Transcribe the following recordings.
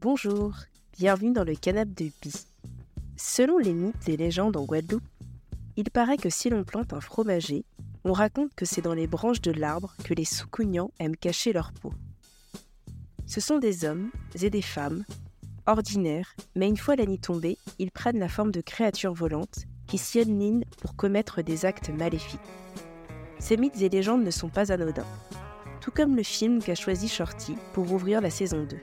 Bonjour, bienvenue dans le canapé de Bi. Selon les mythes et légendes en Guadeloupe, il paraît que si l'on plante un fromager, on raconte que c'est dans les branches de l'arbre que les soucougnants aiment cacher leur peau. Ce sont des hommes et des femmes, ordinaires, mais une fois la nuit tombée, ils prennent la forme de créatures volantes qui s'y alignent pour commettre des actes maléfiques. Ces mythes et légendes ne sont pas anodins, tout comme le film qu'a choisi Shorty pour ouvrir la saison 2.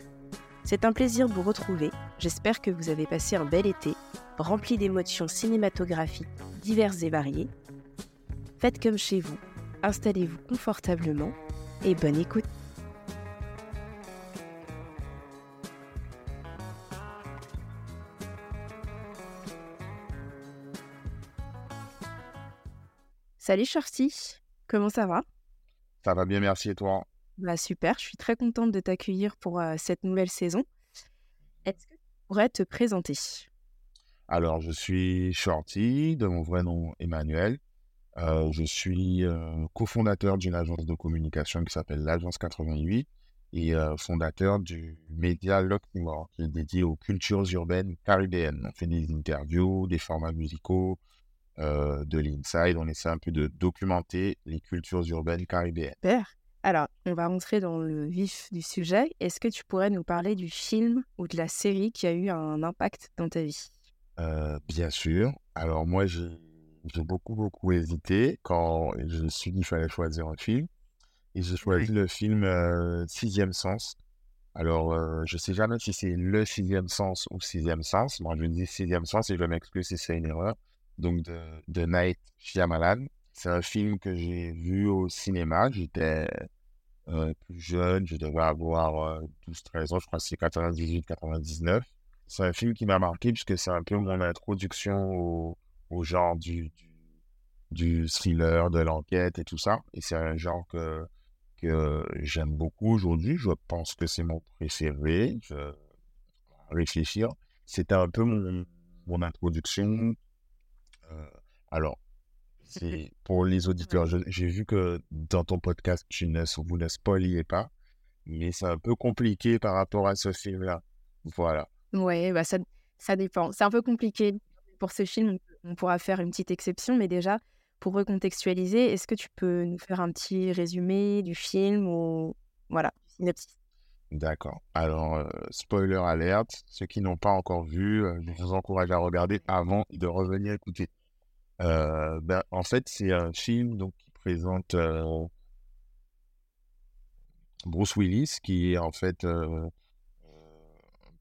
C'est un plaisir de vous retrouver. J'espère que vous avez passé un bel été, rempli d'émotions cinématographiques diverses et variées. Faites comme chez vous, installez-vous confortablement et bonne écoute. Salut Shorty, comment ça va? Ça va bien, merci et toi? Bah, super, je suis très contente de t'accueillir pour euh, cette nouvelle saison. Est-ce que tu pourrais te présenter? Alors, je suis Shorty, de mon vrai nom Emmanuel. Euh, je suis euh, cofondateur d'une agence de communication qui s'appelle l'Agence 88 et fondateur du média Lockmore qui est dédié aux cultures urbaines caribéennes. On fait des interviews, des formats musicaux, de l'inside. On essaie un peu de documenter les cultures urbaines caribéennes. Super. Alors, on va rentrer dans le vif du sujet. Est-ce que tu pourrais nous parler du film ou de la série qui a eu un impact dans ta vie? Euh, Bien sûr. Alors moi, j'ai beaucoup, beaucoup hésité quand je me suis dit qu'il fallait choisir un film. Et j'ai choisi le film euh, Sixième Sens. Alors, euh, je ne sais jamais si c'est le Sixième Sens ou Sixième Sens. Moi, je dis Sixième Sens et je vais m'excuser si c'est une erreur. Donc, de, de Night Shyamalan. C'est un film que j'ai vu au cinéma. J'étais euh, plus jeune, je devais avoir 12-13 euh, ans, je crois que c'est 98-99. C'est un film qui m'a marqué puisque c'est un peu mon introduction au, genre du, thriller, de l'enquête et tout ça. Et c'est un genre que, que j'aime beaucoup aujourd'hui. Je pense que c'est mon préféré. Je réfléchir. C'était un peu mon, introduction. Euh, alors, pour les auditeurs. J'ai vu que dans ton podcast, tu ne, vous ne spoiliez pas, mais c'est un peu compliqué par rapport à ce film-là. Voilà. Oui, bah ça, ça dépend. C'est un peu compliqué. Pour ce film, on pourra faire une petite exception, mais déjà, pour recontextualiser, est-ce que tu peux nous faire un petit résumé du film ou voilà, synopsis? D'accord. Alors, euh, spoiler alerte, ceux qui n'ont pas encore vu, euh, je vous encourage à regarder avant de revenir écouter. Euh, ben, en fait, c'est un film donc, qui présente euh, Bruce Willis, qui est en fait euh,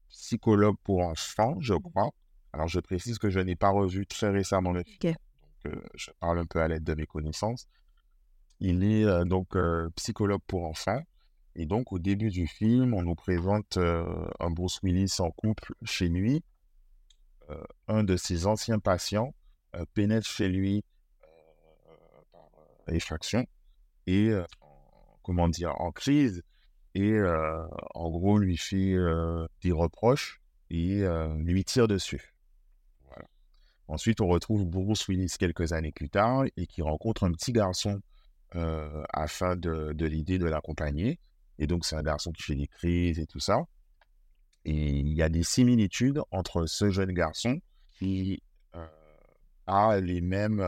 psychologue pour enfants, je crois. Alors, je précise que je n'ai pas revu très récemment le film. Donc, je parle un peu à l'aide de mes connaissances. Il est donc psychologue pour enfants. Et donc, au début du film, on nous présente un Bruce Willis en couple chez lui. un de ses anciens patients pénètre chez lui euh, par euh, effraction et, comment dire, en crise et en gros lui fait des reproches et lui tire dessus. Ensuite, on retrouve Bruce Willis quelques années plus tard et qui rencontre un petit garçon afin de, de l'idée de l'accompagner. Et donc, c'est un garçon qui fait des crises et tout ça. Et il y a des similitudes entre ce jeune garçon qui a les mêmes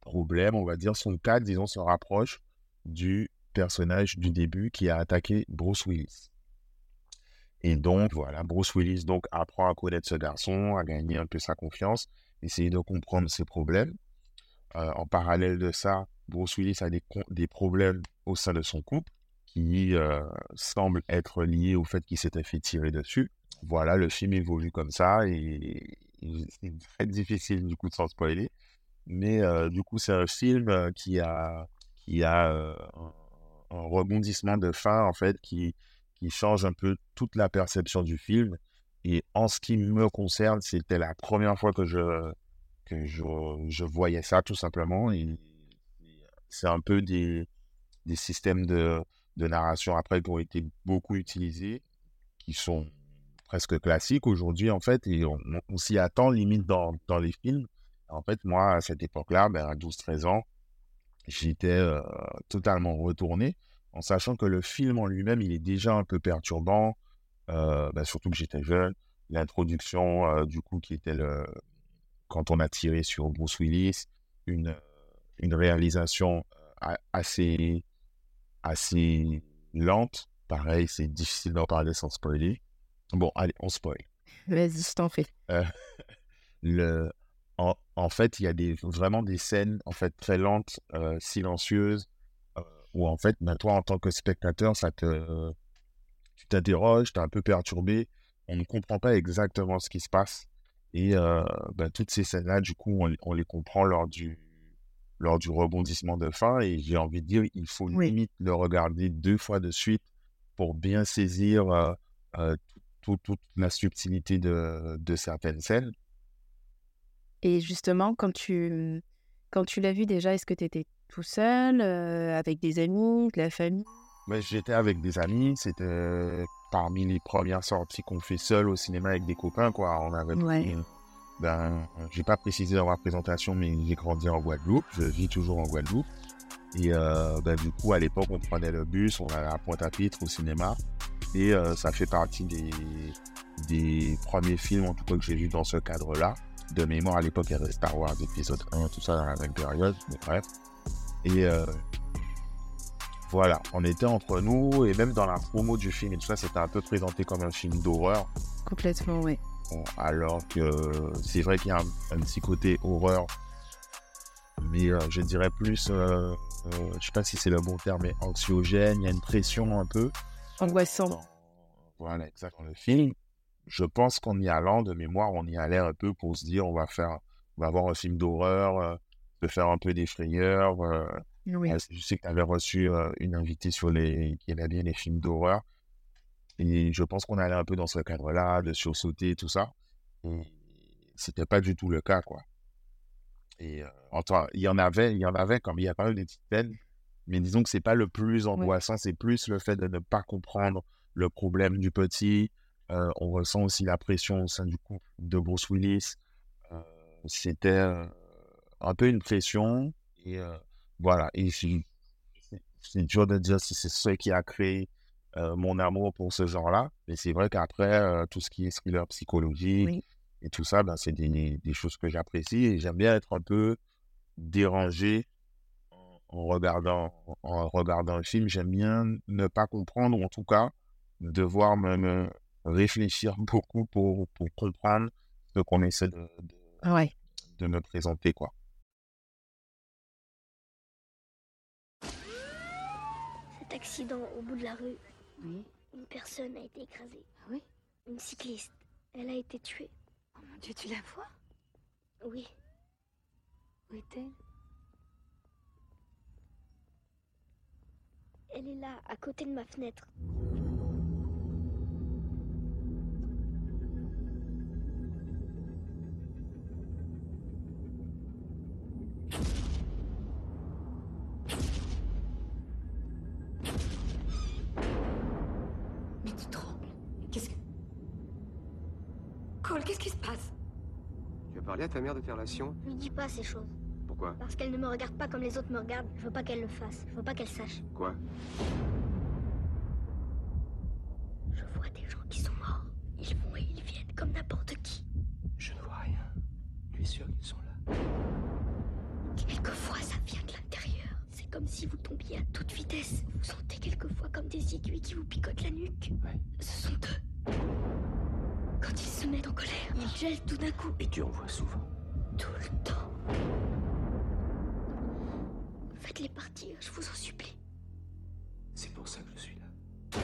problèmes, on va dire. Son cas, disons, se rapproche du personnage du début qui a attaqué Bruce Willis. Et donc, voilà, Bruce Willis donc, apprend à connaître ce garçon, à gagner un peu sa confiance, essayer de comprendre ses problèmes. en parallèle de ça, Bruce Willis a des, des problèmes au sein de son couple qui semblent être liés au fait qu'il s'était fait tirer dessus. Voilà, le film évolue comme ça et c'est très difficile du coup de s'en spoiler. Mais euh, du coup, c'est un film euh, qui a, qui a euh, un, rebondissement de fin, en fait, qui, qui change un peu toute la perception du film. Et en ce qui me concerne, c'était la première fois que je, que je, je voyais ça, tout simplement. C'est un peu des, des systèmes de, de narration après qui ont été beaucoup utilisés, qui sont presque classique aujourd'hui, en fait, et on, s'y attend limite dans, dans, les films. En fait, moi, à cette époque-là, ben, à 12-13 ans, j'étais euh, totalement retourné, en sachant que le film en lui-même, il est déjà un peu perturbant. bah, surtout que j'étais jeune. L'introduction, du coup, qui était le... quand on a tiré sur Bruce Willis, une, une réalisation assez, assez lente. Pareil, c'est difficile d'en parler sans spoiler. Bon, allez, on spoil. Vas-y, je t'en fais. le, en, fait, il y a des, vraiment des scènes en fait très lentes, euh, silencieuses, euh, où en fait, ben, toi en tant que spectateur, ça te, tu t'interroges, tu es un peu perturbé, on ne comprend pas exactement ce qui se passe. Et euh, ben, toutes ces scènes-là, du coup, on, les comprend lors du, lors du rebondissement de fin. Et j'ai envie de dire, il faut limite le regarder deux fois de suite pour bien saisir toute la subtilité de, de certaines scènes. Et justement, quand tu, quand tu l'as vu déjà, est-ce que tu étais tout seul, euh, avec des amis, de la famille? Mais J'étais avec des amis. C'était parmi les premières sorties qu'on fait seul au cinéma avec des copains. Quoi. On avait ouais. ben, j'ai pas précisé dans ma présentation, mais j'ai grandi en Guadeloupe. Je vis toujours en Guadeloupe. Et euh, ben, du coup, à l'époque, on prenait le bus, on allait à Pointe-à-Pitre au cinéma. Et euh, ça fait partie des, des premiers films, en tout cas, que j'ai vus dans ce cadre-là de mémoire, à l'époque, il y avait Star Wars épisode 1, tout ça dans la même période, mais bref. Et euh, voilà, on était entre nous, et même dans la promo du film et tout ça, c'était un peu présenté comme un film d'horreur. Complètement, oui. alors que c'est vrai qu'il y a un, petit côté horreur, mais euh, je dirais plus, euh, je sais pas si c'est le bon terme, mais anxiogène, il y a une pression un peu. Angoissant. voilà, exactement, le film je pense qu'en y allant, de mémoire, on y allait un peu pour se dire, on va faire, on va avoir un film d'horreur, euh, de faire un peu des frayeurs. Euh, oui. je sais que tu avais reçu euh, une invitée sur les, qui aimait bien les films d'horreur. Et je pense qu'on allait un peu dans ce cadre-là, de sursauter, tout ça. Et c'était pas du tout le cas, quoi. Et enfin, il y en avait, il y en avait comme il y a pas eu des petites peines, mais disons que c'est pas le plus angoissant, c'est plus le fait de ne pas comprendre le problème du petit, euh, on ressent aussi la pression au sein du couple de Bruce Willis. Euh, c'était un peu une pression. Et voilà. Et c'est dur de dire si c'est ce qui a créé mon amour pour ce genre-là. Mais c'est vrai qu'après, tout ce qui est thriller psychologique et tout ça, ben, c'est des, choses que j'apprécie. Et j'aime bien être un peu dérangé en regardant, en regardant un film. J'aime bien ne pas comprendre, ou en tout cas, devoir me, réfléchir beaucoup pour, pour comprendre ce qu'on essaie de, de, de me présenter. Quoi. Cet accident au bout de la rue, oui. une personne a été écrasée. Ah oui Une cycliste. Elle a été tuée. Oh mon Dieu, tu la vois? Oui. Où est-elle? Elle est là, à côté de ma fenêtre. qu'est-ce qui se passe? Tu as parlé à ta mère de tes relations? Lui dis pas ces choses. Pourquoi Parce qu'elle ne me regarde pas comme les autres me regardent. Je veux pas qu'elle le fasse. Je veux pas qu'elle sache. Quoi Je vois des gens qui sont morts. Ils vont et ils viennent comme n'importe qui. Je ne vois rien. Tu es sûr qu'ils sont là Quelquefois, ça vient de l'intérieur. C'est comme si vous tombiez à toute vitesse. Vous sentez quelquefois comme des aiguilles qui vous picotent la nuque. Ouais. Ce sont eux. Quand ils se mettent en colère, ils gèlent tout d'un coup. Et tu en vois souvent Partir, je vous en supplie. C'est pour ça que je suis là.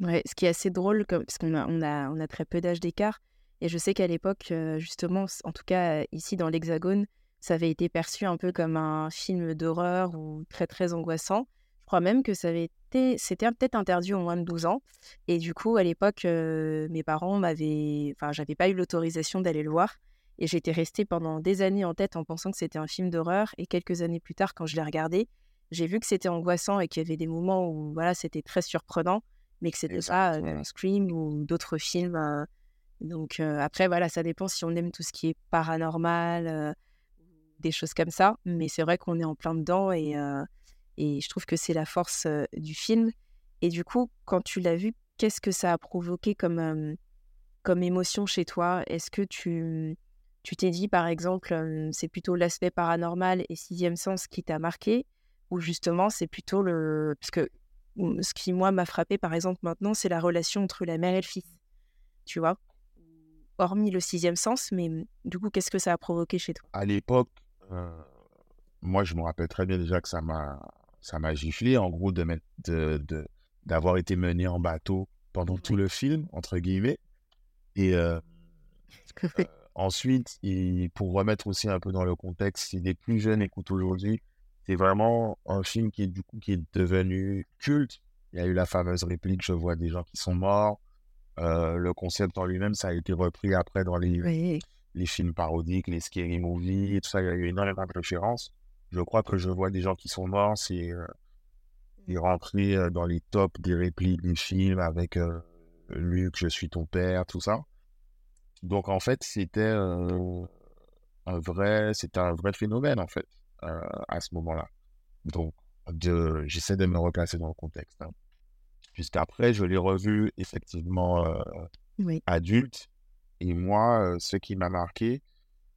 Ouais, ce qui est assez drôle, parce qu'on a, on a, on a très peu d'âge d'écart. Et je sais qu'à l'époque, euh, justement, en tout cas ici dans l'Hexagone, ça avait été perçu un peu comme un film d'horreur ou très très angoissant crois même que ça avait été, c'était peut-être interdit au moins de 12 ans. Et du coup, à l'époque, euh, mes parents m'avaient, enfin, j'avais pas eu l'autorisation d'aller le voir. Et j'étais restée pendant des années en tête en pensant que c'était un film d'horreur. Et quelques années plus tard, quand je l'ai regardé, j'ai vu que c'était angoissant et qu'il y avait des moments où voilà, c'était très surprenant, mais que c'était pas euh, Scream ou d'autres films. Euh. donc après, voilà, ça dépend si on aime tout ce qui est paranormal, des choses comme ça. Mais c'est vrai qu'on est en plein dedans et Et je trouve que c'est la force du film. Et du coup, quand tu l'as vu, qu'est-ce que ça a provoqué comme, comme émotion chez toi? Est-ce que tu tu t'es dit, par exemple, c'est plutôt l'aspect paranormal et sixième sens qui t'a marqué Ou justement, c'est plutôt le... Parce que mmh, ce qui, moi, m'a frappé, par exemple, maintenant, c'est la relation entre la mère et le fils. Tu vois? Hormis le sixième sens, mais mmh, du coup, qu'est-ce que ça a provoqué chez toi? À l'époque, moi, je me rappelle très bien déjà que ça m'a ça m'a giflé, en gros, de de, d'avoir été mené en bateau pendant tout le film, entre guillemets. Et Ensuite, pour remettre aussi un peu dans le contexte, si des plus jeunes écoutent aujourd'hui, c'est vraiment un film qui est du coup qui est devenu culte. Il y a eu la fameuse réplique Je vois des gens qui sont morts. Euh, le concept en lui-même, ça a été repris après dans les, les films parodiques, les scary movies, et tout ça. Il y a eu énormément de références. Je crois que je vois des gens qui sont morts, c'est euh, rentré euh, dans les tops des répliques des films avec euh, Luc, je suis ton père, tout ça. Donc en fait, c'était un vrai, c'était un vrai phénomène en fait à ce moment-là. Donc j'essaie de me replacer dans le contexte. Hein. Puisqu'après, je l'ai revu effectivement adulte. Et moi, ce qui m'a marqué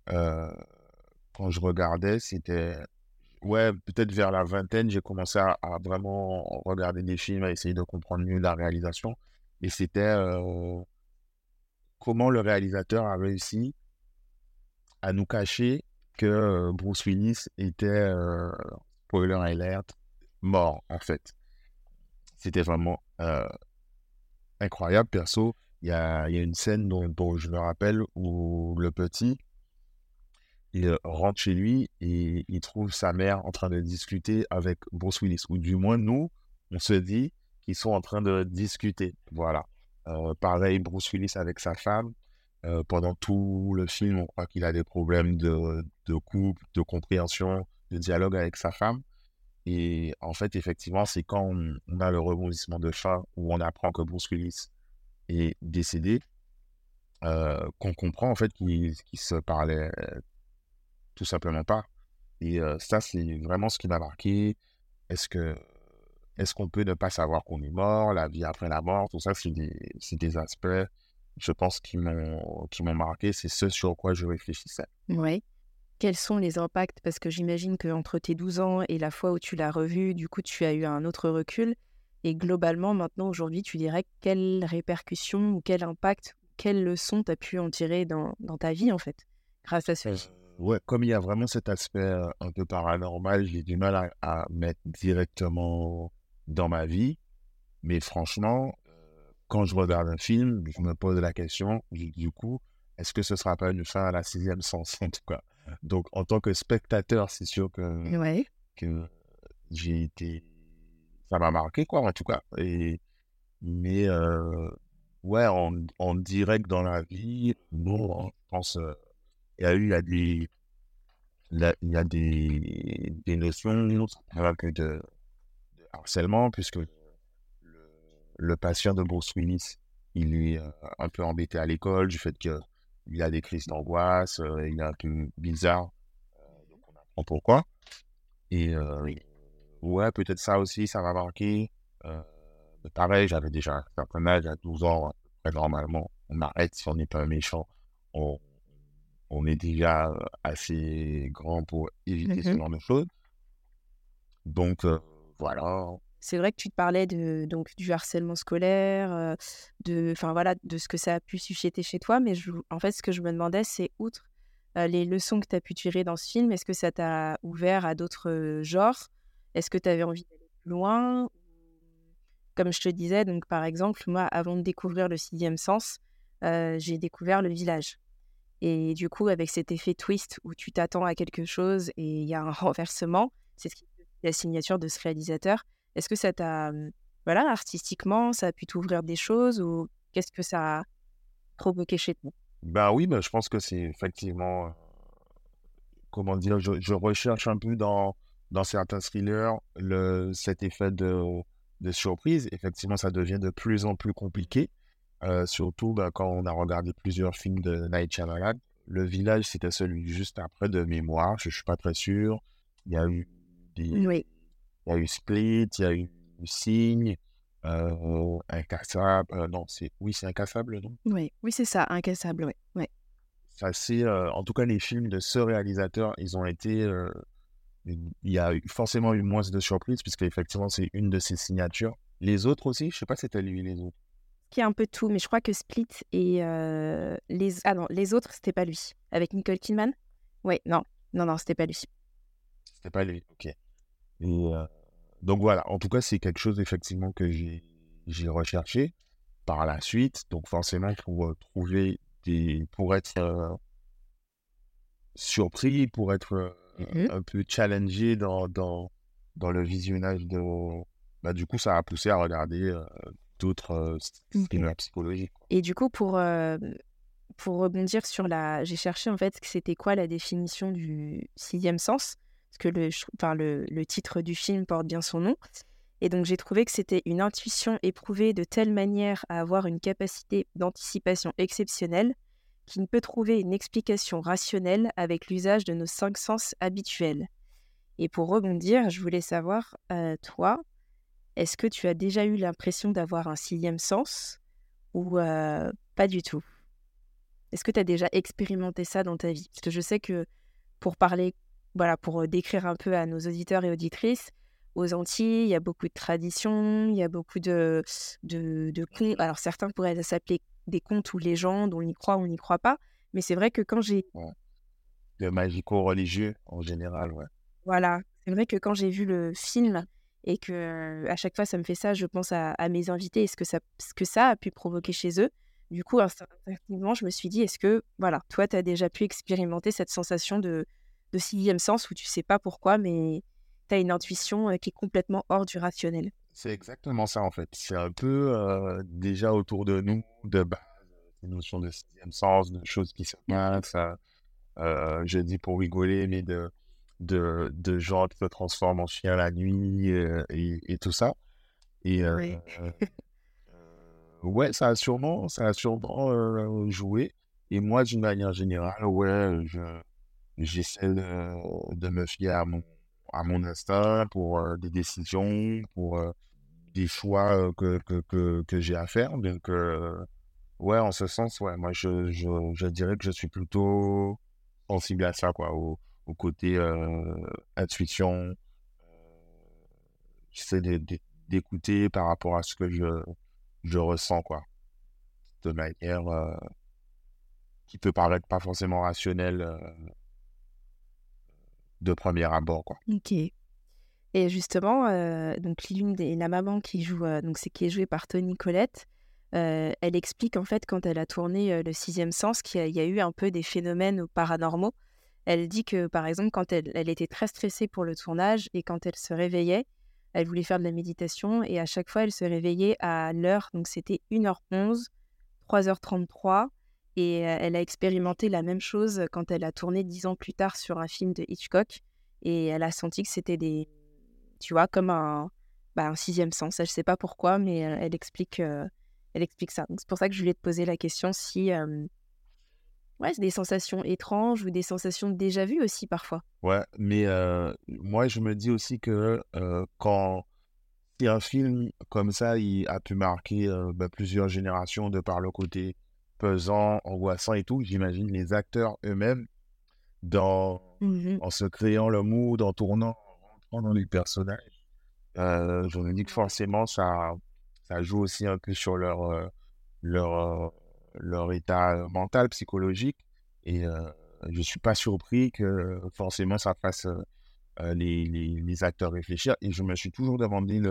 quand je regardais, c'était ouais, peut-être vers la vingtaine, j'ai commencé à, vraiment regarder des films, à essayer de comprendre mieux la réalisation. Et c'était comment le réalisateur a réussi à nous cacher que euh, Bruce Willis était, euh, spoiler alert, mort, en fait. C'était vraiment euh, incroyable, perso. Il y a, une scène dont, je me rappelle où le petit, il rentre chez lui et il trouve sa mère en train de discuter avec Bruce Willis. Ou du moins, nous, on se dit qu'ils sont en train de discuter. Voilà. Euh, pareil, Bruce Willis avec sa femme. Euh, pendant tout le film, on croit qu'il a des problèmes de, couple, de compréhension, de dialogue avec sa femme. Et en fait, effectivement, c'est quand on, a le rebondissement de fin où on apprend que Bruce Willis est décédé, euh, qu'on comprend en fait qu'il se parlait tout simplement pas. Et ça, c'est vraiment ce qui m'a marqué. Est-ce que est-ce qu'on peut ne pas savoir qu'on est mort, la vie après la mort, tout ça, c'est des, aspects, je pense, qui m'ont marqué. C'est ce sur quoi je réfléchissais. Oui. Quels sont les impacts? Parce que j'imagine qu'entre tes 12 ans et la fois où tu l'as revu, du coup, tu as eu un autre recul. Et globalement, maintenant, aujourd'hui, tu dirais quelles répercussions ou quel impact, quelles leçons tu as pu en tirer dans, ta vie, en fait, grâce à ce euh, Ouais, comme il y a vraiment cet aspect euh, un peu paranormal, j'ai du mal à mettre directement dans ma vie. Mais franchement, quand je regarde un film, je me pose la question, du coup, est-ce que ce sera pas une fin à la sixième sens, en tout cas Donc, en tant que spectateur, c'est sûr que, ouais. que j'ai été... Ça m'a marqué, quoi, en tout cas. Et, mais, ouais, en, en, direct dans la vie, bon, je pense... il y a eu, il y a des... Il y a des, des notions que de, harcèlement, puisque le, patient de Bruce Willis, il est euh, un peu embêté à l'école du fait qu'il a des crises d'angoisse, euh, il est un peu bizarre. Euh, donc on apprend pourquoi. Et ouais, peut-être ça aussi, ça m'a marqué. pareil, j'avais déjà un certain âge, à 12 ans, normalement, on arrête si on n'est pas méchant. On, on est déjà assez grand pour éviter ce mmh genre de choses. Donc, voilà. C'est vrai que tu te parlais de, donc, du harcèlement scolaire, de, voilà, de ce que ça a pu susciter chez toi, mais en fait, ce que je me demandais, c'est outre les leçons que tu as pu tirer dans ce film, est-ce que ça t'a ouvert à d'autres genres? Est-ce que tu avais envie d'aller plus loin? Comme je te disais, donc par exemple, moi, avant de découvrir le sixième sens, j'ai découvert le village. Et du coup, avec cet effet twist où tu t'attends à quelque chose et il y a un renversement, c'est ce qui la signature de ce réalisateur. Est-ce que ça t'a, mmh, voilà, artistiquement, ça a pu t'ouvrir des choses ou qu'est-ce que ça a provoqué chez toi? Ben oui, ben, je pense que c'est effectivement, comment dire, je, recherche un peu dans, dans certains thrillers le, cet effet de, de surprise. Effectivement, ça devient de plus en plus compliqué, surtout ben, quand on a regardé plusieurs films de Night Shyamalan. Le village, c'était celui juste après de mémoire, je suis pas très sûr. Il y a eu oui. Il y a eu Split, il y a eu Signe, euh, Incassable. non, c'est oui, c'est Incassable, non? Oui, oui, c'est ça, Incassable, oui. Ouais. Ça, c'est, en tout cas, les films de ce réalisateur, ils ont été. il y a forcément eu moins de surprises, puisque effectivement, c'est une de ses signatures. Les autres aussi, je sais pas si c'était lui les autres. Qui a un peu tout, mais je crois que Split et les ah non, les autres, c'était pas lui. Avec Nicole Kidman? Oui, non, non, non, c'était pas lui. C'était pas lui, ok. Et donc voilà, en tout cas, c'est quelque chose effectivement que j'ai recherché par la suite. Donc forcément, pour trouver des, pour être surpris, pour être mmh un peu challengé dans, dans, dans le visionnage de, bah, du coup, ça a poussé à regarder d'autres films psychologiques. Et du coup, pour, pour rebondir sur la. J'ai cherché en fait que c'était quoi la définition du sixième sens, parce que le, le, le titre du film porte bien son nom. Et donc, j'ai trouvé que c'était une intuition éprouvée de telle manière à avoir une capacité d'anticipation exceptionnelle qui ne peut trouver une explication rationnelle avec l'usage de nos cinq sens habituels. Et pour rebondir, je voulais savoir, toi, est-ce que tu as déjà eu l'impression d'avoir un sixième sens ou pas du tout? Est-ce que tu as déjà expérimenté ça dans ta vie? Parce que je sais que pour parler, voilà, pour décrire un peu à nos auditeurs et auditrices, aux Antilles, il y a beaucoup de traditions, il y a beaucoup de, de, de contes. Alors certains pourraient s'appeler des contes ou légendes, on y croit ou on n'y croit pas. Mais c'est vrai que quand j'ai... De magico-religieux en général, ouais. Voilà, c'est vrai que quand j'ai vu le film et que à chaque fois ça me fait ça, je pense à, mes invités et ce que ça, ce que ça a pu provoquer chez eux. Du coup, instinctivement, je me suis dit, est-ce que, voilà, toi, tu as déjà pu expérimenter cette sensation de, de sixième sens où tu sais pas pourquoi, mais tu as une intuition qui est complètement hors du rationnel C'est exactement ça, en fait. C'est un peu déjà autour de nous, de base, ces notions de sixième sens, de choses qui se passent. je dis pour rigoler, mais de de, de gens qui se transforment en chien la nuit euh, et, tout ça. Et euh, euh, ouais, ça a sûrement, ça a sûrement joué. Et moi, d'une manière générale, ouais, je, j'essaie de, de, me fier à mon, à mon instinct pour des décisions, pour des choix que, que, que, que j'ai à faire. Donc, ouais, en ce sens, ouais, moi, je, je, je, dirais que je suis plutôt sensible à ça, quoi, au, au côté intuition. J'essaie d'écouter par rapport à ce que je, je ressens, quoi. De manière qui peut paraître pas forcément rationnelle de premier abord, quoi. Ok. Et justement, donc l'une des la maman qui joue, donc c'est qui est jouée par Tony Collette, elle explique en fait quand elle a tourné le sixième sens qu'il y, a eu un peu des phénomènes paranormaux elle dit que, par exemple, quand elle, elle, était très stressée pour le tournage et quand elle se réveillait, elle voulait faire de la méditation et à chaque fois, elle se réveillait à l'heure. Donc, c'était 1h11, 3h33. Et elle a expérimenté la même chose quand elle a tourné dix ans plus tard sur un film de Hitchcock. Et elle a senti que c'était des. Tu vois, comme un, bah, sixième sens. Je ne sais pas pourquoi, mais elle explique, elle explique ça. C'est pour ça que je voulais te poser la question si Ouais, c'est des sensations étranges ou des sensations déjà vues aussi parfois. Ouais, mais moi je me dis aussi que quand si un film comme ça a pu marquer bah, plusieurs générations de par le côté pesant, angoissant et tout, j'imagine les acteurs eux-mêmes dans mmh en se créant le mood, en tournant, en rentrant dans les personnages. je me dis que forcément ça ça joue aussi un peu sur leur leur leur état mental, psychologique. Et je ne suis pas surpris que forcément ça fasse les, les, les, acteurs réfléchir. Et je me suis toujours demandé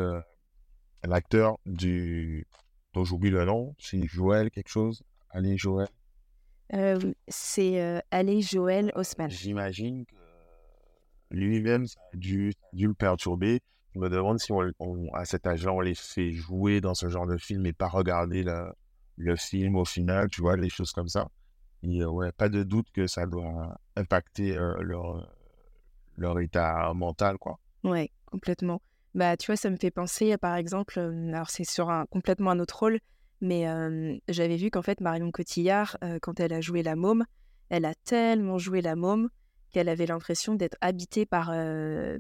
l'acteur du dont j'oublie le nom, c'est Joël quelque chose. Allez Joël? c'est Allez Joël Haussmann. J'imagine que lui-même, ça a dû, dû, le perturber. Je me demande si on, à cet âge-là, on les fait jouer dans ce genre de film et pas regarder la, le film au final, tu vois, les choses comme ça. Et ouais, pas de doute que ça doit impacter leur, leur état mental, quoi. Ouais, complètement. Bah, tu vois, ça me fait penser, par exemple, alors c'est sur un complètement un autre rôle, mais j'avais vu qu'en fait, Marion Cotillard, quand elle a joué la môme, elle a tellement joué la môme qu'elle avait l'impression d'être habitée par,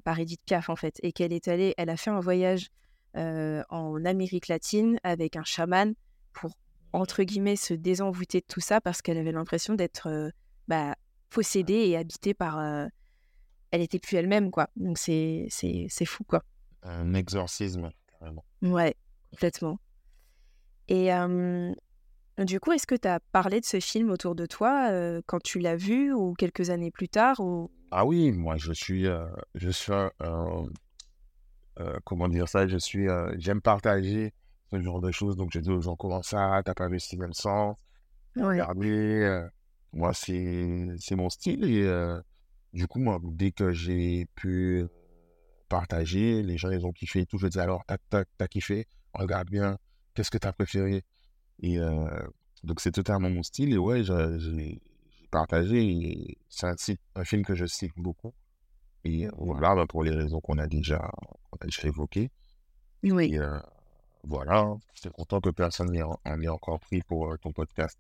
par Edith Piaf, en fait, et qu'elle est allée, elle a fait un voyage en Amérique latine avec un chaman pour, entre guillemets, se désenvoûter de tout ça parce qu'elle avait l'impression d'être bah, possédée et habitée par... elle était plus elle-même, quoi. Donc c'est fou, quoi. Un exorcisme, carrément. Ouais, complètement. Et du coup, est-ce que tu as parlé de ce film autour de toi quand tu l'as vu ou quelques années plus tard ou... Ah oui, moi je suis, je suis, comment dire ça, je suis, j'aime partager ce genre de choses. Donc j'ai dit aux gens comment ça, t'as pas vu Steven Sens, regardez. moi c'est, mon style et du coup moi dès que j'ai pu partager, les gens ils ont kiffé et tout. Je dis alors t'as kiffé, regarde bien, qu'est-ce que t'as préféré? Et donc, c'est totalement mon style. Et ouais, j'ai partagé. C'est un, un, film que je cite beaucoup. Et voilà, bah, pour les raisons qu'on a déjà, a déjà évoquées. Oui. Et voilà, j'étais content que personne n'en ait encore pris pour ton podcast.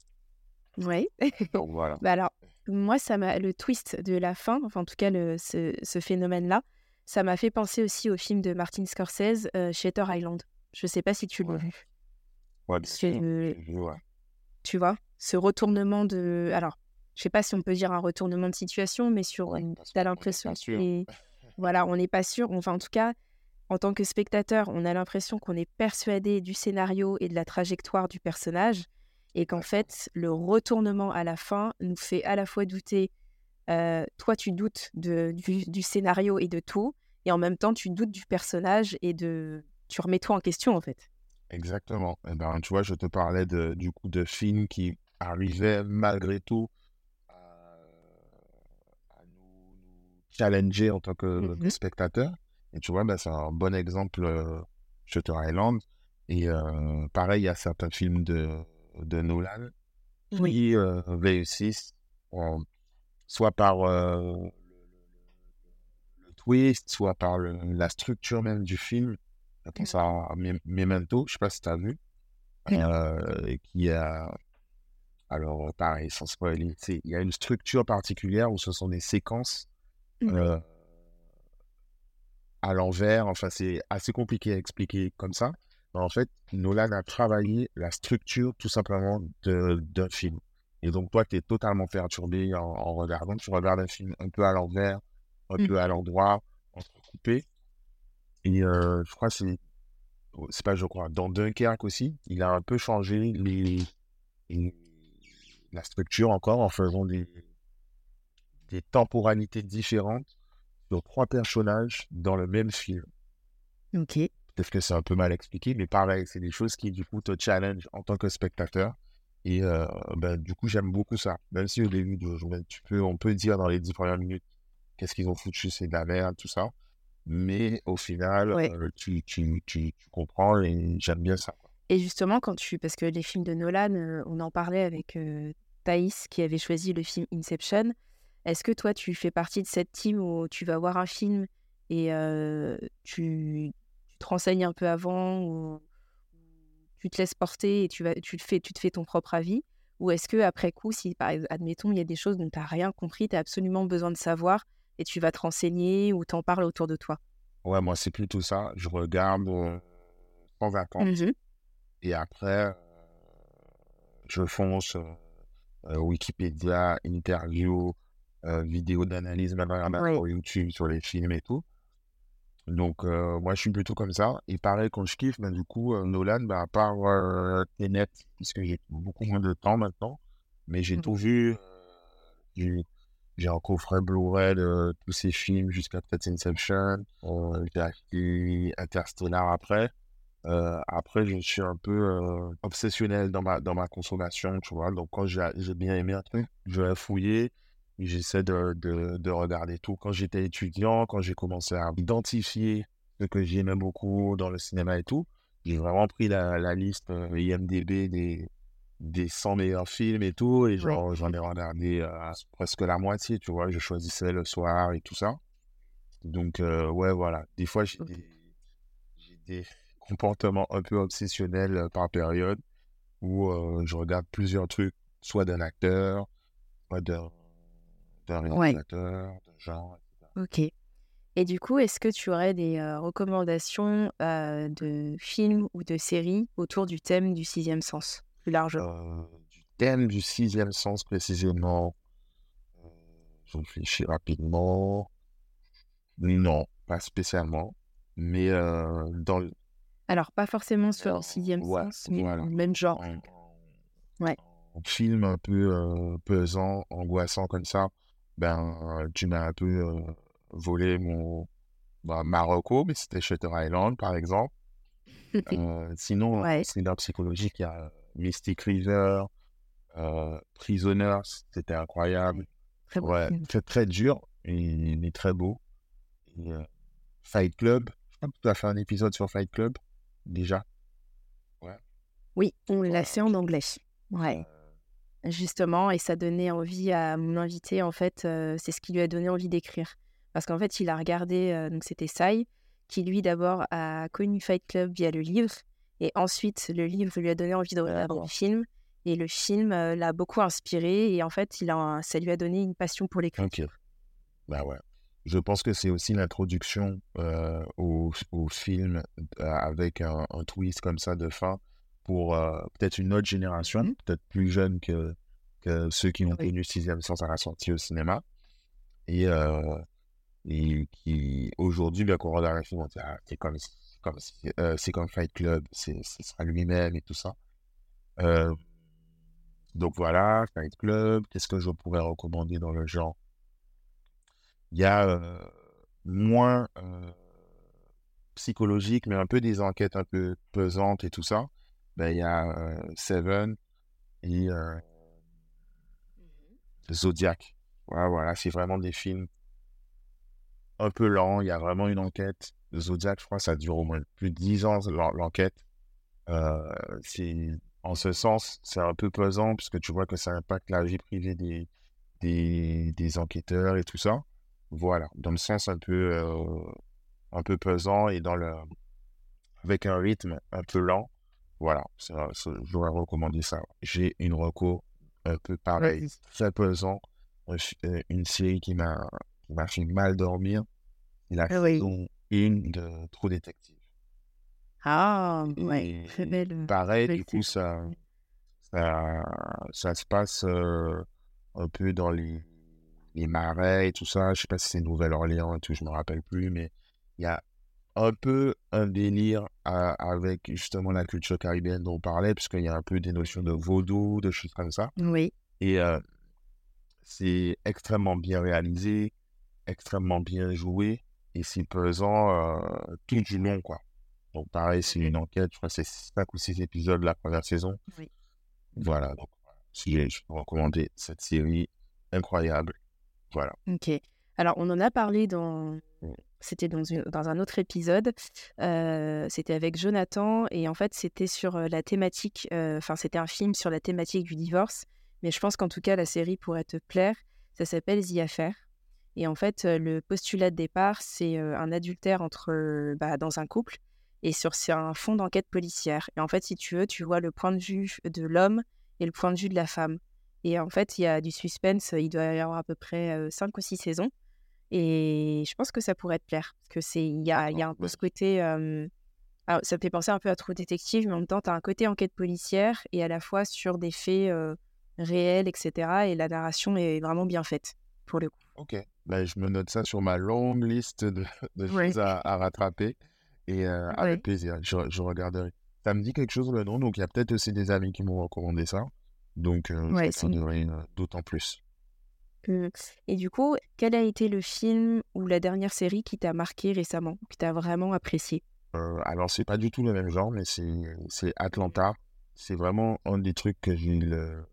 Oui. Donc voilà. bah alors, moi, ça m'a le twist de la fin, enfin en tout cas le, ce, ce phénomène-là, ça m'a fait penser aussi au film de Martin Scorsese, Shutter Island. Je sais pas si tu l'as vu. Ouais, Tu vois, ce retournement de. Alors, je sais pas si on peut dire un retournement de situation, mais sur. tu as l'impression. voilà, on n'est pas sûr. Enfin, en tout cas, en tant que spectateur, on a l'impression qu'on est persuadé du scénario et de la trajectoire du personnage. Et qu'en fait, le retournement à la fin nous fait à la fois douter. Euh, toi, tu doutes de, du, du, scénario et de tout. Et en même temps, tu doutes du personnage et de. Tu remets tout en question, en fait. Exactement. Eh ben, tu vois, je te parlais de, du coup de films qui arrivaient malgré tout à, nous, challenger en tant que mmh spectateur. Et tu vois, ben, c'est un bon exemple, euh, Shutter Island. Et euh, pareil, il y a certains films de, de Nolan qui euh, réussissent soit par le, twist, soit par la structure même du film je pense à Memento, je sais pas si tu as vu, euh, qui a. Alors, pareil, sans spoiler, il y a une structure particulière où ce sont des séquences euh, à l'envers. Enfin, c'est assez compliqué à expliquer comme ça. Mais en fait, Nolan a travaillé la structure tout simplement d'un film. Et donc, toi, tu es totalement perturbé en, en, regardant. Tu regardes un film un peu à l'envers, un mmh. peu à l'endroit, entrecoupé. Et je crois que c'est, oh, c'est pas je crois, dans Dunkerque aussi, il a un peu changé les, la structure encore en faisant des, des temporalités différentes sur trois personnages dans le même film. Ok. Peut-être que c'est un peu mal expliqué, mais pareil, c'est des choses qui du coup te challenge en tant que spectateur. Et ben, du coup, j'aime beaucoup ça. Même si au début, tu peux, on peut dire dans les dix premières minutes, qu'est-ce qu'ils ont foutu, c'est de la merde, tout ça mais au final, tu, tu, tu, comprends et j'aime bien ça. Et justement, quand tu. Parce que les films de Nolan, on en parlait avec Thaïs qui avait choisi le film Inception. Est-ce que toi, tu fais partie de cette team où tu vas voir un film et tu, tu, te renseignes un peu avant ou tu te laisses porter et tu, vas, tu, le fais, tu te fais ton propre avis? Ou est-ce que après coup, si admettons, il y a des choses dont tu n'as rien compris, tu as absolument besoin de savoir et tu vas te renseigner ou t'en parles autour de toi? Ouais, moi, c'est plutôt ça. Je regarde euh, sans attendre. Mmh et après, euh, je fonce euh, Wikipédia, interview, vidéo d'analyse, même sur YouTube, sur les films et tout. Donc, moi, je suis plutôt comme ça. Et pareil, quand je kiffe, ben, du coup, Nolan, bah, à part Tenet, puisque j'ai beaucoup moins de temps maintenant, mais j'ai mmh tout vu. J'ai un coffret Blu-ray de tous ces films jusqu'à peut-être Inception. Euh, j'ai acheté Interstellar après. Euh, après, je suis un peu euh, obsessionnel dans ma, dans ma consommation, tu vois. Donc, quand j'ai bien aimé un truc, je vais fouiller j'essaie de, de, de, regarder tout. Quand j'étais étudiant, quand j'ai commencé à identifier ce que j'aimais beaucoup dans le cinéma et tout, j'ai vraiment pris la, la liste IMDB des, des 100 meilleurs films et tout, et genre, j'en ai regardé euh, presque la moitié, tu vois, je choisissais le soir et tout ça. Donc, euh, ouais, voilà, des fois, j'ai des, des, comportements un peu obsessionnels par période, où je regarde plusieurs trucs, soit d'un acteur, soit d'un réalisateur, de genre, etc. Ok. Et du coup, est-ce que tu aurais des euh, recommandations euh, de films ou de séries autour du thème du sixième sens, plus largement Euh, du thème du sixième sens précisément, euh, je réfléchis rapidement. Non, pas spécialement. Mais euh, dans le Alors, pas forcément sur le dans- sixième ouais, sens, mais voilà. dans même genre. en, Ouais. en film un peu euh, pesant, angoissant comme ça, ben tu m'as un peu volé mon bah, Marocco, mais c'était Shutter Island par exemple. Euh, sinon, Ouais. en thriller psychologique, il y a Mystic River, euh, Prisoners, c'était incroyable. Très bon Ouais, très très dur, et, mais très beau. Et, euh, Fight Club, je crois que tu as fait un épisode sur Fight Club déjà. Oui, on l'a fait en anglais. Ouais, Euh, justement, et ça donnait envie à mon invité, en fait, euh, c'est ce qui lui a donné envie d'écrire. Parce qu'en fait, il a regardé, euh, donc c'était Sai, qui lui d'abord a connu Fight Club via le livre, et ensuite le livre lui a donné envie de regarder le film, et le film euh, l'a beaucoup inspiré, et en fait, il a, ça lui a donné une passion pour l'écriture. Bah ouais. Je pense que c'est aussi l'introduction euh, au, au film euh, avec un, un twist comme ça de fin pour euh, peut-être une autre génération, Mhm. peut-être plus jeune que, que ceux qui ont Oui. connu Sixième Sens à la sortie au cinéma. Et, et qui aujourd'hui, bien qu'on regarde un film, on dit ah, c'est comme, c'est comme, euh, c'est comme Fight Club, c'est, ce sera lui-même et tout ça. Euh, donc voilà, Fight Club, qu'est-ce que je pourrais recommander dans le genre? Il y a euh, moins euh, psychologique, mais un peu des enquêtes un peu pesantes et tout ça. Ben, il y a euh, Seven et euh, Zodiac. Voilà, voilà, c'est vraiment des films un peu lents. Il y a vraiment une enquête. Zodiac, je crois, ça dure au moins plus de 10 ans, l'en- l'enquête. Euh, en ce sens, c'est un peu pesant puisque tu vois que ça impacte la vie privée des, des, des enquêteurs et tout ça. Voilà, dans le sens un peu, euh, un peu pesant et dans le, avec un rythme un peu lent. Voilà, je dois recommander ça. J'ai une reco un peu pareil, très pesant, fi- euh, une série qui m'a, fait mal dormir. La. 1 de True Detective. Ah, ouais, très belle. euh, Pareil, belle du coup, ça, ça, ça se passe euh, un peu dans les, les marais et tout ça. Je sais pas si c'est Nouvelle-Orléans et tout, je me rappelle plus, mais il y a un peu un délire à- avec justement la culture caribéenne dont on parlait, puisqu'il y a un peu des notions de vaudou, de choses comme ça. Oui, Et euh, c'est extrêmement bien réalisé, extrêmement bien joué, et c'est pesant euh, tout du long, quoi. Donc pareil, c'est une enquête, je crois que c'est 5 ou 6 épisodes de la première saison. Oui. Voilà, donc si je peux recommander cette série incroyable. Voilà. ok. Alors, on en a parlé dans. C'était dans, une- dans un autre épisode. Euh, c'était avec Jonathan. Et en fait, c'était sur euh, la thématique. euh, Enfin, c'était un film sur la thématique du divorce. Mais je pense qu'en tout cas, la série pourrait te plaire. Ça s'appelle The Affair. Et en fait, le postulat de départ, c'est un adultère entre, bah, dans un couple. Et sur un fond d'enquête policière. Et en fait, si tu veux, tu vois le point de vue de l'homme et le point de vue de la femme. Et en fait, il y a du suspense. Il doit y avoir à peu près 5 ou 6 saisons. Et je pense que ça pourrait te plaire. Parce que c'est, il y a, il y a un peu ouais. ce côté. euh, alors, ça me fait penser un peu à True Détective, mais en même temps, tu as un côté enquête policière et à la fois sur des faits euh, réels, etc. Et la narration est vraiment bien faite, pour le coup. Ok. Ben, je me note ça sur ma longue liste de, choses à, à rattraper. Et euh, Ouais. avec plaisir, je, je regarderai. Ça me dit quelque chose le nom, donc il y a peut-être aussi des amis qui m'ont recommandé ça. Donc, euh, Ouais, je regarderai euh, d'autant plus. Et du coup, quel a été le film ou la dernière série qui t'a marqué récemment, qui t'a vraiment apprécié? Euh, alors, c'est pas du tout le même genre, mais c'est c'est Atlanta. C'est vraiment un des trucs que j'ai le,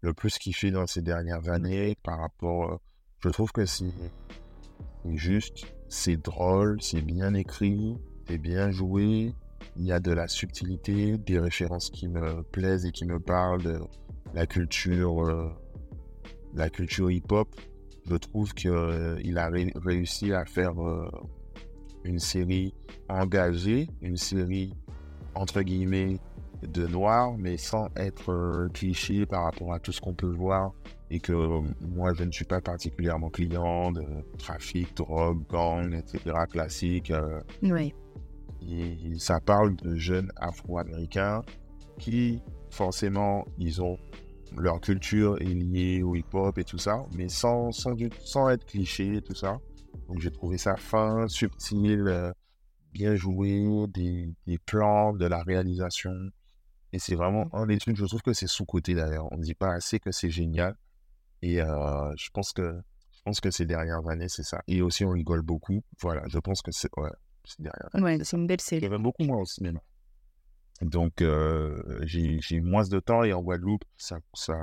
le plus kiffé dans ces dernières années par rapport. Euh, je trouve que c'est juste, c'est drôle, c'est bien écrit, c'est bien joué. Il y a de la subtilité, des références qui me plaisent et qui me parlent de la culture, euh, culture hip-hop. Je trouve qu'il a ré- réussi à faire euh, une série engagée, une série entre guillemets de noir, mais sans être euh, cliché par rapport à tout ce qu'on peut voir. Et que euh, moi, je ne suis pas particulièrement client de trafic, drogue, gang, etc. classique. euh, Oui. et ça parle de jeunes afro-américains qui, forcément, ils ont leur culture est liée au hip-hop et tout ça, mais sans, sans, être cliché et tout ça. Donc j'ai trouvé ça fin, subtil, euh, bien joué, des, des plans, de la réalisation. Et c'est vraiment un des trucs, je trouve que c'est sous-côté d'ailleurs. On ne dit pas assez que c'est génial. Et euh, je pense que je pense que ces dernières années, c'est ça. Et aussi, on rigole beaucoup. Voilà, je pense que c'est ouais, ces dernières années. Ouais, c'est une belle série. Il y avait beaucoup moins au cinéma. Donc, euh, j'ai moins de temps et en Guadeloupe, ça, ça,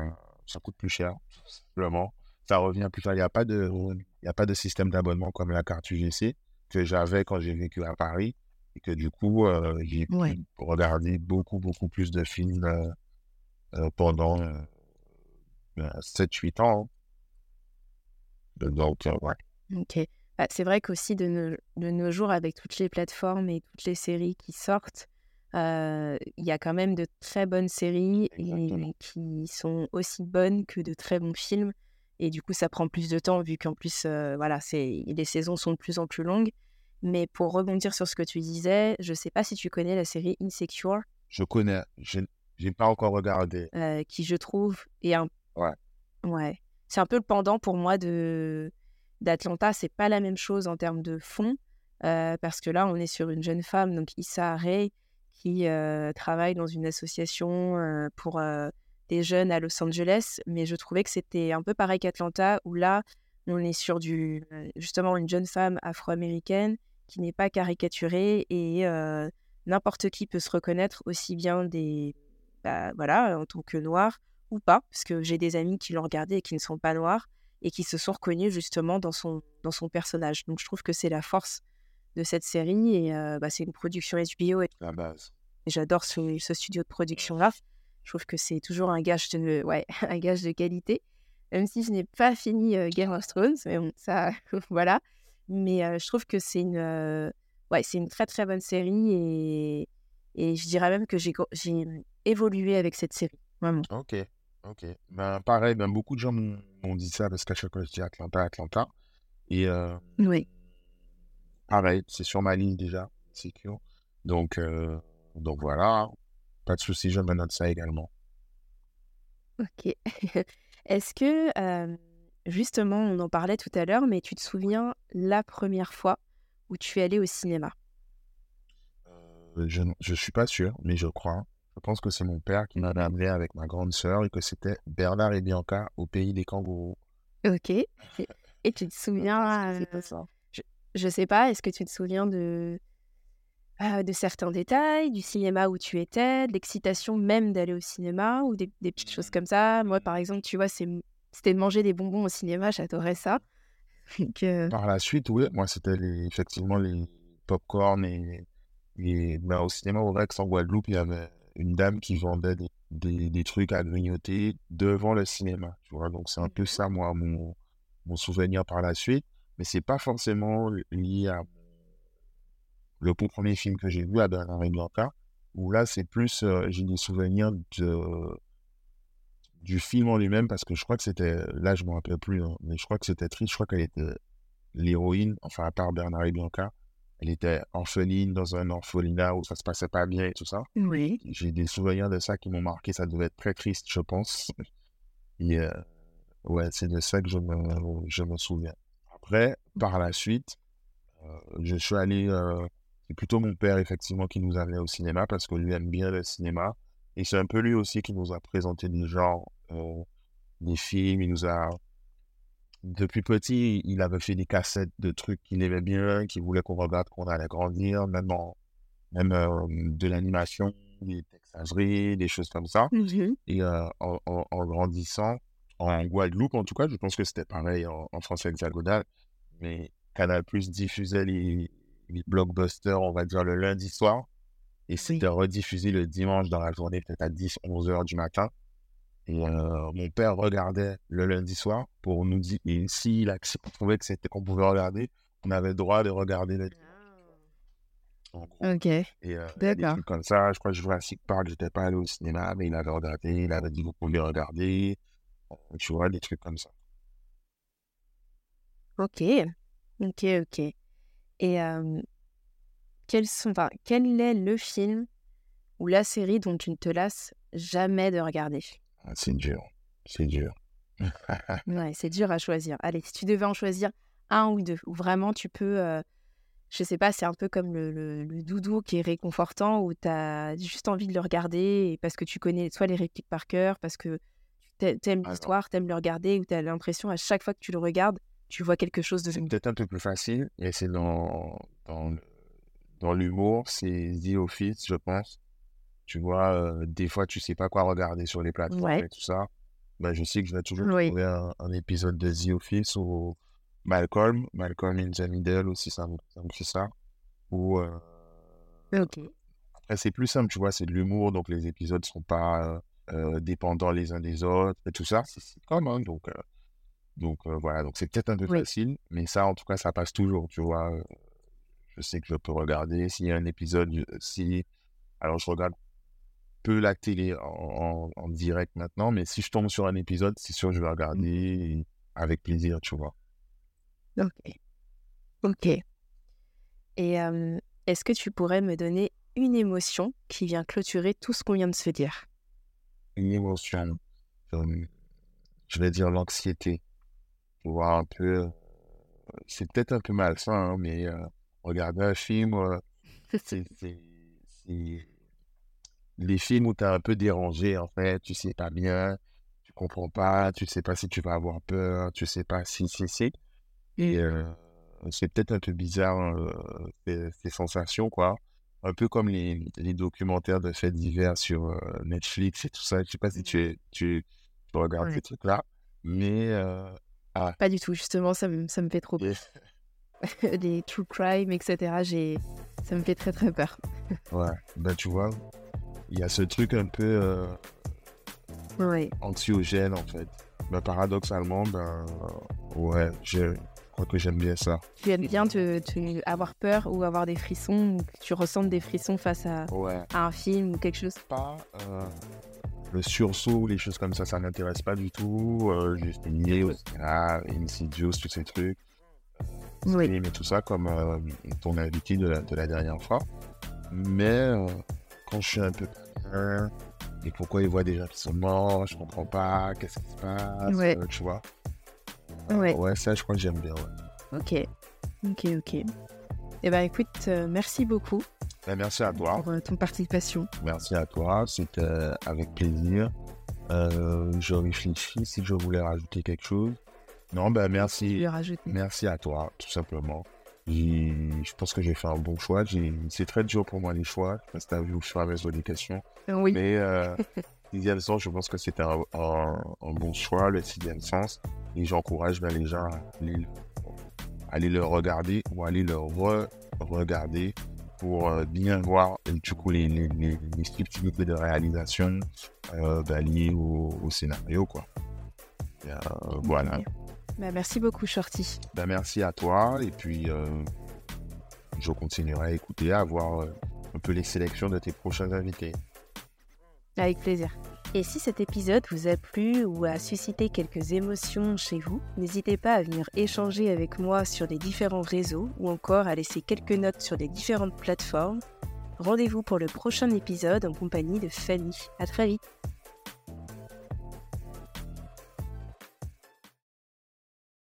ça coûte plus cher, simplement. Ça revient plus cher. Il n'y a, pas de- il y a pas de système d'abonnement comme la carte UGC que j'avais quand j'ai vécu à Paris et que du coup, euh, j'ai Ouais. regarder beaucoup, beaucoup plus de films euh, pendant 7-8 ans. hein. Donc, euh, ouais. Ok. Bah, c'est vrai qu'aussi de nos, de nos jours, avec toutes les plateformes et toutes les séries qui sortent, euh, il y a quand même de très bonnes séries et qui sont aussi bonnes que de très bons films. Et du coup, ça prend plus de temps vu qu'en plus, euh, voilà, les saisons sont de plus en plus longues. Mais pour rebondir sur ce que tu disais, je sais pas si tu connais la série Insecure, Je connais, je n'ai pas encore regardé. euh, qui je trouve est un... Ouais. Ouais. C'est un peu le pendant pour moi de d'Atlanta. C'est pas la même chose en termes de fond, euh, parce que là, on est sur une jeune femme, donc Issa Rae, qui euh, travaille dans une association euh, pour des jeunes à Los Angeles. Mais je trouvais que c'était un peu pareil qu'Atlanta, où là, on est sur du justement une jeune femme afro-américaine qui n'est pas caricaturée et n'importe qui peut se reconnaître aussi bien des bah, voilà en tant que noir ou pas parce que j'ai des amis qui l'ont regardé et qui ne sont pas noirs et qui se sont reconnus justement dans son dans son personnage. Donc je trouve que c'est la force de cette série et euh, bah, c'est une production HBO et La base. et j'adore ce, ce studio de production là je trouve que c'est toujours un gage de ouais un gage de qualité même si je n'ai pas fini euh, Game of Thrones mais bon ça voilà. Mais euh, je trouve que c'est une euh, ouais c'est une très très bonne série et et je dirais même que j'ai évolué avec cette série vraiment. Ok, ok. Ben, pareil, ben, beaucoup de gens m'ont dit ça parce qu'à chaque fois je dis Atlanta, Atlanta. Et euh, oui pareil, c'est sur ma ligne déjà, Secure. Donc, euh, donc voilà, pas de souci, je me note ça également. ok est-ce que euh, justement on en parlait tout à l'heure mais tu te souviens la première fois où tu es allé au cinéma? Euh, je ne suis pas sûr, mais je crois. Je pense que c'est mon père qui m'avait amené avec ma grande sœur et que c'était Bernard et Bianca au pays des kangourous. ok et, tu te souviens euh, ça. je sais pas, est-ce que tu te souviens de, euh, de certains détails, du cinéma où tu étais, de l'excitation même d'aller au cinéma ou des, des petites choses comme ça? Moi, par exemple, tu vois, c'était de manger des bonbons au cinéma, j'adorais ça. Donc, euh, Par la suite, oui, moi, c'était les- effectivement les pop-corn et, et ben, au cinéma au Rex en Guadeloupe, il y avait une dame qui vendait des, des, des trucs à grignoter devant le cinéma, tu vois? Donc, c'est un peu ça, moi, mon, mon souvenir par la suite. Mais c'est pas forcément lié à le premier film que j'ai vu à Bernard et Bianca, où là, c'est plus, euh, j'ai des souvenirs de, du film en lui-même, parce que je crois que c'était, là, je me rappelle plus, hein, mais je crois que c'était triste, je crois qu'elle était l'héroïne, enfin, à part Bernard et Bianca, elle était orpheline dans un orphelinat où ça se passait pas bien et tout ça. oui. J'ai des souvenirs de ça qui m'ont marqué, ça devait être très triste, je pense. Et euh, ouais, c'est de ça que je me, je me souviens. Après, par la suite, euh, je suis allé, euh, c'est plutôt mon père, effectivement, qui nous amenait au cinéma parce que lui aime bien le cinéma. Et c'est un peu lui aussi qui nous a présenté des genres, des films. Il nous a, depuis petit, il avait fait des cassettes de trucs qu'il aimait bien, qu'il voulait qu'on regarde quand on allait grandir, même, en- même euh, de l'animation, des texageries, des choses comme ça. Mhm. Et euh, en, en- en grandissant, en Guadeloupe en tout cas, je pense que c'était pareil en, en France hexagonale, mais Canal Plus diffusait les, les blockbusters, on va dire, le lundi soir, et c'était rediffusé le dimanche dans la journée, peut-être à 10, 11 heures du matin. Et euh, mon père regardait le lundi soir pour nous dire, et s'il a- s'il trouvait que c'était qu'on pouvait regarder, on avait le droit de regarder le En gros. Ok. Et euh, D'accord. trucs comme ça. Je crois que Jurassic Park, j'étais pas allé au cinéma, mais il avait regardé, il avait dit vous pouvez regarder. Euh, Tu vois, des trucs comme ça. Ok. Ok, ok. Et euh, quels sont, enfin, quel est le film ou la série dont tu ne te lasses jamais de regarder? Ah, C'est dur. C'est dur. Ouais, c'est dur à choisir. Allez, si tu devais en choisir un ou deux, ou vraiment tu peux, euh, je sais pas, c'est un peu comme le, le- le doudou qui est réconfortant, où tu as juste envie de le regarder et parce que tu connais soit les répliques par cœur, parce que tu t'aimes Alors. l'histoire, t'aimes le regarder, ou tu as l'impression à chaque fois que tu le regardes, tu vois quelque chose de C'est peut-être un peu plus facile, et c'est dans, dans, l'humour, c'est The Office, je pense. Tu vois, euh, des fois, tu sais pas quoi regarder sur les plateformes Ouais. et tout ça. Ben, je sais que je vais toujours Oui. trouver un, un épisode de The Office ou Malcolm, Malcolm in the Middle aussi, ça me, ça me fait ça. Ou, euh, après, c'est plus simple, tu vois, c'est de l'humour, donc les épisodes sont pas euh, dépendants les uns des autres et tout ça. C'est comme, hein, donc, donc voilà, donc c'est peut-être un peu Oui. facile, mais ça, en tout cas, ça passe toujours, tu vois. Je sais que je peux regarder. S'il y a un épisode, si. Alors, je regarde peu la télé en, en- en direct maintenant, mais si je tombe sur un épisode, c'est sûr que je vais regarder et avec plaisir, tu vois. Ok. Ok. Et euh, est-ce que tu pourrais me donner une émotion qui vient clôturer tout ce qu'on vient de se dire? Une émotion, je vais dire l'anxiété. Tu vois, un peu. euh, C'est peut-être un peu malsain, hein, mais euh, regarder un film, euh, c'est. Les films où tu es un peu dérangé, en fait, tu sais pas bien, tu comprends pas, tu sais pas si tu vas avoir peur, tu sais pas si, si, si. Et euh, c'est peut-être un peu bizarre, euh, ces, ces sensations, quoi. Un peu comme les, les documentaires de faits divers sur euh, Netflix et tout ça. Je sais pas si tu, es- tu, tu regardes Ouais. ces trucs-là, mais euh, Pas du tout, justement, ça me, ça me fait trop peur. Les true crime, etc., ça me fait très très peur. ouais, ben tu vois, il y a ce truc un peu euh, Ouais. anxiogène, en fait. Ben, paradoxalement, ben euh, ouais, je crois que j'aime bien ça. Tu aimes bien te, te- avoir peur ou avoir des frissons, ou que tu ressentes des frissons face à, Ouais. à un film ou quelque chose? Pas euh, le sursaut, les choses comme ça, ça m'intéresse pas du tout. Euh, j'ai fini au cinéma, Insidious, tous ces trucs. Oui. Scream et tout ça, comme euh, ton invité de la, de la dernière fois. Mais euh, quand je suis un peu et pourquoi il voit des gens qui sont morts, je comprends pas, qu'est-ce qui se passe, Ouais. euh, tu vois. Ouais. Ouais, ça, je crois que j'aime bien, ouais. Ok. Ok, ok. Eh ben écoute, euh, merci beaucoup Ben, merci à toi. pour euh, ton participation. Merci à toi, c'était euh, avec plaisir. Euh, je réfléchis si je voulais rajouter quelque chose. Non, ben merci, merci à toi, tout simplement. Je pense que j'ai fait un bon choix. C'est très dur pour moi les choix. Sais pas si t'as vu au fur et à mesure des questions. Oui. Mais euh, sixième sens, je pense que c'était un, un- un bon choix, le sixième sens. Et j'encourage ben, les gens à aller, le- aller le regarder ou aller le re-regarder pour euh, bien voir euh, du coup les, les, les, les subtilités de réalisation euh, ben, liées au, au scénario. Quoi. Et, euh, voilà. Bah, merci beaucoup, Shorty. Ben, merci à toi. Et puis, euh, je continuerai à écouter, à voir euh, un peu les sélections de tes prochains invités. Avec plaisir. Et si cet épisode vous a plu ou a suscité quelques émotions chez vous, n'hésitez pas à venir échanger avec moi sur les différents réseaux ou encore à laisser quelques notes sur les différentes plateformes. Rendez-vous pour le prochain épisode en compagnie de Fanny. À très vite.